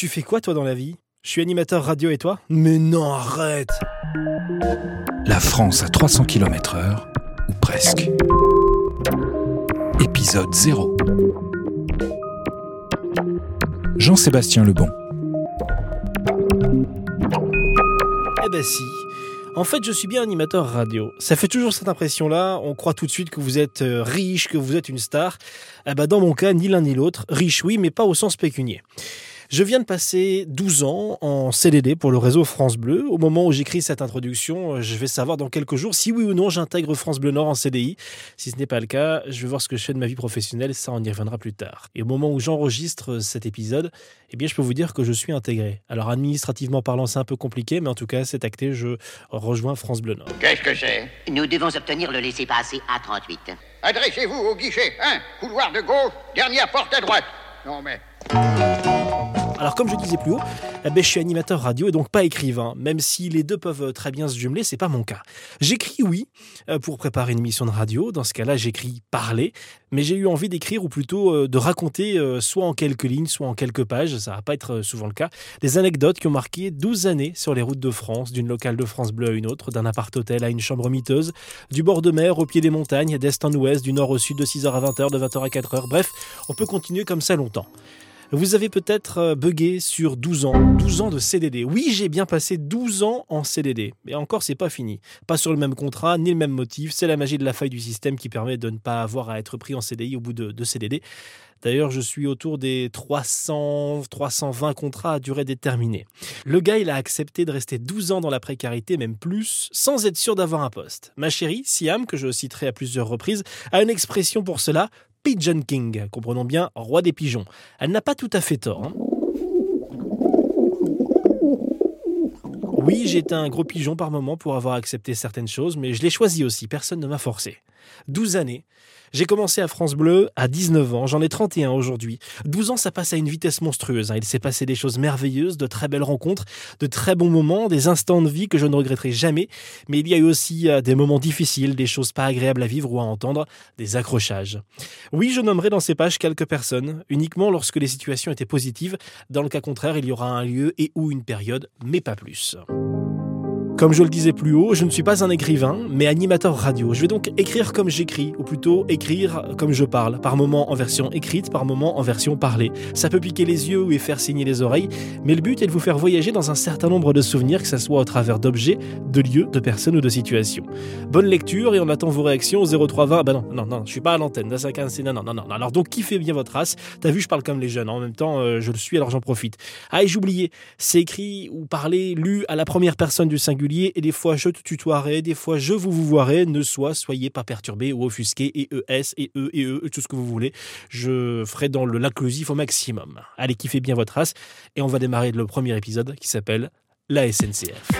Tu fais quoi toi dans la vie? Je suis animateur radio et toi? Mais non, arrête La France à 300 km/h, ou presque. Épisode 0. Jean-Sébastien Lebon. Eh ben si. En fait, je suis bien animateur radio. Ça fait toujours cette impression-là. On croit tout de suite que vous êtes euh, riche, que vous êtes une star. Eh ben, dans mon cas, ni l'un ni l'autre. Riche, oui, mais pas au sens pécunier. Je viens de passer 12 ans en CDD pour le réseau France Bleu. Au moment où j'écris cette introduction, euh, je vais savoir dans quelques jours si oui ou non j'intègre France Bleu Nord en CDI. Si ce n'est pas le cas, je vais voir ce que je fais de ma vie professionnelle, ça on y reviendra plus tard. Et au moment où j'enregistre cet épisode, eh bien je peux vous dire que je suis intégré. Alors administrativement parlant, c'est un peu compliqué, mais en tout cas c'est acté, je rejoins France Bleu Nord. Qu'est-ce que c'est? Nous devons obtenir le laissez-passer A38. Adressez-vous au guichet 1, couloir de gauche, dernière porte à droite. Non mais... Alors comme je disais plus haut, eh ben, je suis animateur radio et donc pas écrivain, même si les deux peuvent très bien se jumeler, c'est pas mon cas. J'écris oui euh, pour préparer une émission de radio, dans ce cas-là j'écris parler, mais j'ai eu envie d'écrire ou plutôt euh, de raconter euh, soit en quelques lignes, soit en quelques pages, ça va pas être souvent le cas, des anecdotes qui ont marqué 12 années sur les routes de France, d'une locale de France Bleu à une autre, d'un appart-hôtel à une chambre miteuse, du bord de mer au pied des montagnes, d'est en ouest, du nord au sud, de 6h à 20h, de 20h à 4h, bref, on peut continuer comme ça longtemps. Vous avez peut-être euh, bugué sur 12 ans, 12 ans de CDD. Oui, j'ai bien passé 12 ans en CDD, mais encore c'est pas fini. Pas sur le même contrat, ni le même motif, c'est la magie de la faille du système qui permet de ne pas avoir à être pris en CDI au bout de, de CDD. D'ailleurs, je suis autour des 300, 320 contrats à durée déterminée. Le gars, il a accepté de rester 12 ans dans la précarité, même plus, sans être sûr d'avoir un poste. Ma chérie, Siam, que je citerai à plusieurs reprises, a une expression pour cela, Pigeon King, comprenons bien roi des pigeons. Elle n'a pas tout à fait tort. Hein. Oui, j'étais un gros pigeon par moment pour avoir accepté certaines choses, mais je l'ai choisi aussi, personne ne m'a forcé. 12 années, j'ai commencé à France Bleu à 19 ans, j'en ai 31 aujourd'hui. 12 ans, ça passe à une vitesse monstrueuse. Hein. Il s'est passé des choses merveilleuses, de très belles rencontres, de très bons moments, des instants de vie que je ne regretterai jamais. Mais il y a eu aussi euh, des moments difficiles, des choses pas agréables à vivre ou à entendre, des accrochages. Oui, je nommerai dans ces pages quelques personnes, uniquement lorsque les situations étaient positives. Dans le cas contraire, il y aura un lieu et ou une période, mais pas plus. Comme je le disais plus haut, je ne suis pas un écrivain, mais animateur radio. Je vais donc écrire comme j'écris, ou plutôt écrire comme je parle, par moments en version écrite, par moments en version parlée. Ça peut piquer les yeux et faire saigner les oreilles, mais le but est de vous faire voyager dans un certain nombre de souvenirs, que ce soit au travers d'objets, de lieux, de personnes ou de situations. Bonne lecture et on attend vos réactions au 0320. Ben non, non, non, je suis pas à l'antenne. Non, non, non, non. Alors donc kiffez bien votre race? T'as vu, je parle comme les jeunes. En même temps, euh, je le suis, alors j'en profite. Ah, et j'oubliais, c'est écrit ou parlé, lu à la première personne du singulier et des fois je te tutoierai, des fois je vous vous voirai. Ne sois, soyez pas perturbés ou offusqués et ES et E et E, tout ce que vous voulez. Je ferai dans le l'inclusif au maximum. Allez, kiffez bien votre race et on va démarrer le premier épisode qui s'appelle la SNCF.